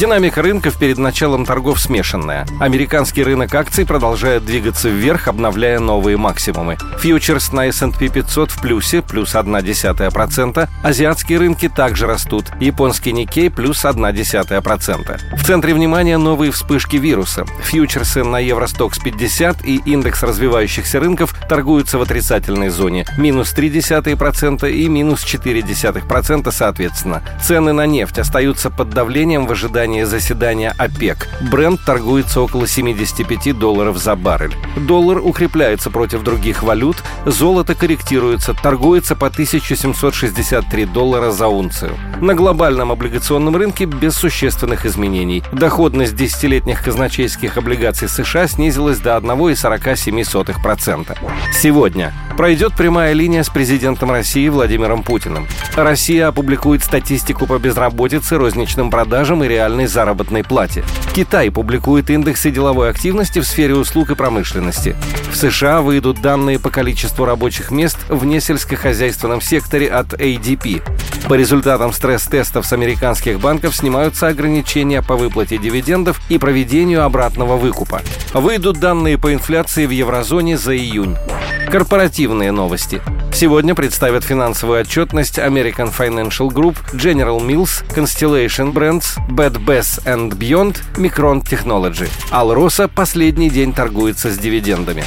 Динамика рынков перед началом торгов смешанная. Американский рынок акций продолжает двигаться вверх, обновляя новые максимумы. Фьючерс на S&P 500 в плюсе, плюс 0,1%. Азиатские рынки также растут. Японский Никей плюс 0,1%. В центре внимания новые вспышки вируса. Фьючерсы на Евростокс 50 и индекс развивающихся рынков торгуются в отрицательной зоне. Минус 0,3% и минус 0,4% соответственно. Цены на нефть остаются под давлением в ожидании ожидания заседания ОПЕК. Бренд торгуется около 75 долларов за баррель. Доллар укрепляется против других валют, золото корректируется, торгуется по 1763 доллара за унцию. На глобальном облигационном рынке без существенных изменений. Доходность десятилетних казначейских облигаций США снизилась до 1,47%. Сегодня пройдет прямая линия с президентом России Владимиром Путиным. Россия опубликует статистику по безработице, розничным продажам и реальной заработной плате. Китай публикует индексы деловой активности в сфере услуг и промышленности. В США выйдут данные по количеству рабочих мест в несельскохозяйственном секторе от ADP. По результатам стресс-тестов с американских банков снимаются ограничения по выплате дивидендов и проведению обратного выкупа. Выйдут данные по инфляции в еврозоне за июнь. Корпоративные новости. Сегодня представят финансовую отчетность American Financial Group, General Mills, Constellation Brands, Bad Bass and Beyond, Micron Technology. Alrosa последний день торгуется с дивидендами.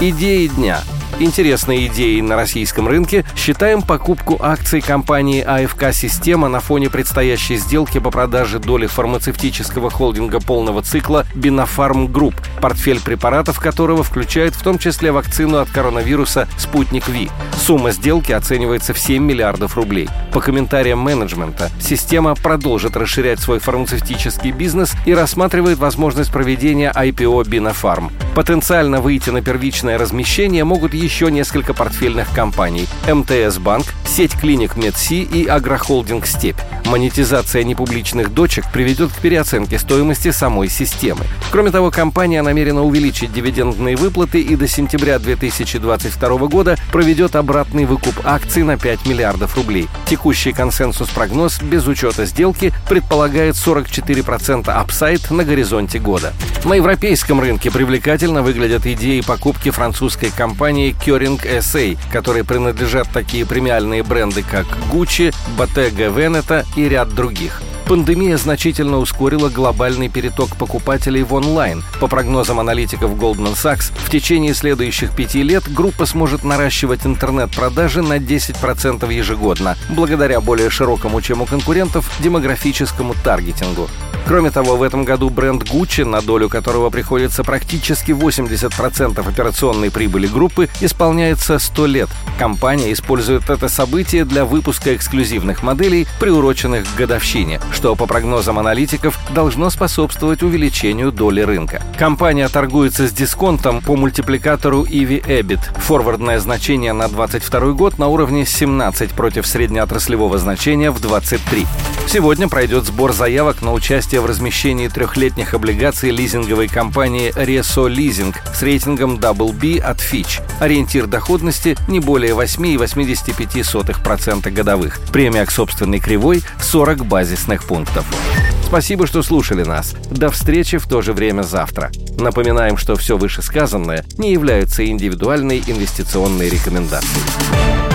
Идеи дня – Интересной идеей на российском рынке считаем покупку акций компании АФК «Система» на фоне предстоящей сделки по продаже доли фармацевтического холдинга полного цикла «Бинофарм Групп», портфель препаратов которого включает в том числе вакцину от коронавируса «Спутник V». Сумма сделки оценивается в 7 миллиардов рублей. По комментариям менеджмента, система продолжит расширять свой фармацевтический бизнес и рассматривает возможность проведения IPO «Бинофарм». Потенциально выйти на первичное размещение могут еще несколько портфельных компаний – МТС Банк, сеть клиник Медси и агрохолдинг «Степь». Монетизация непубличных дочек приведет к переоценке стоимости самой системы. Кроме того, компания намерена увеличить дивидендные выплаты и до сентября 2022 года проведет обратный выкуп акций на 5 миллиардов рублей. Текущий консенсус-прогноз без учета сделки предполагает 44% апсайд на горизонте года. На европейском рынке привлекательно выглядят идеи покупки французской компании Kering SA, которой принадлежат такие премиальные бренды, как Gucci, Bottega Veneta и ряд других. Пандемия значительно ускорила глобальный переток покупателей в онлайн. По прогнозам аналитиков Goldman Sachs, в течение следующих пяти лет группа сможет наращивать интернет-продажи на 10% ежегодно, благодаря более широкому, чем у конкурентов, демографическому таргетингу. Кроме того, в этом году бренд Gucci, на долю которого приходится практически 80% операционной прибыли группы, исполняется 100 лет. Компания использует это событие для выпуска эксклюзивных моделей, приуроченных к годовщине, что, по прогнозам аналитиков, должно способствовать увеличению доли рынка. Компания торгуется с дисконтом по мультипликатору EV-EBIT. Форвардное значение на 2022 год на уровне 17 против среднеотраслевого значения в 23. Сегодня пройдет сбор заявок на участие в размещении трехлетних облигаций лизинговой компании Reso Leasing с рейтингом Double B от Fitch. Ориентир доходности не более 8,85% годовых. Премия к собственной кривой 40 базисных пунктов. Спасибо, что слушали нас. До встречи в то же время завтра. Напоминаем, что все вышесказанное не является индивидуальной инвестиционной рекомендацией.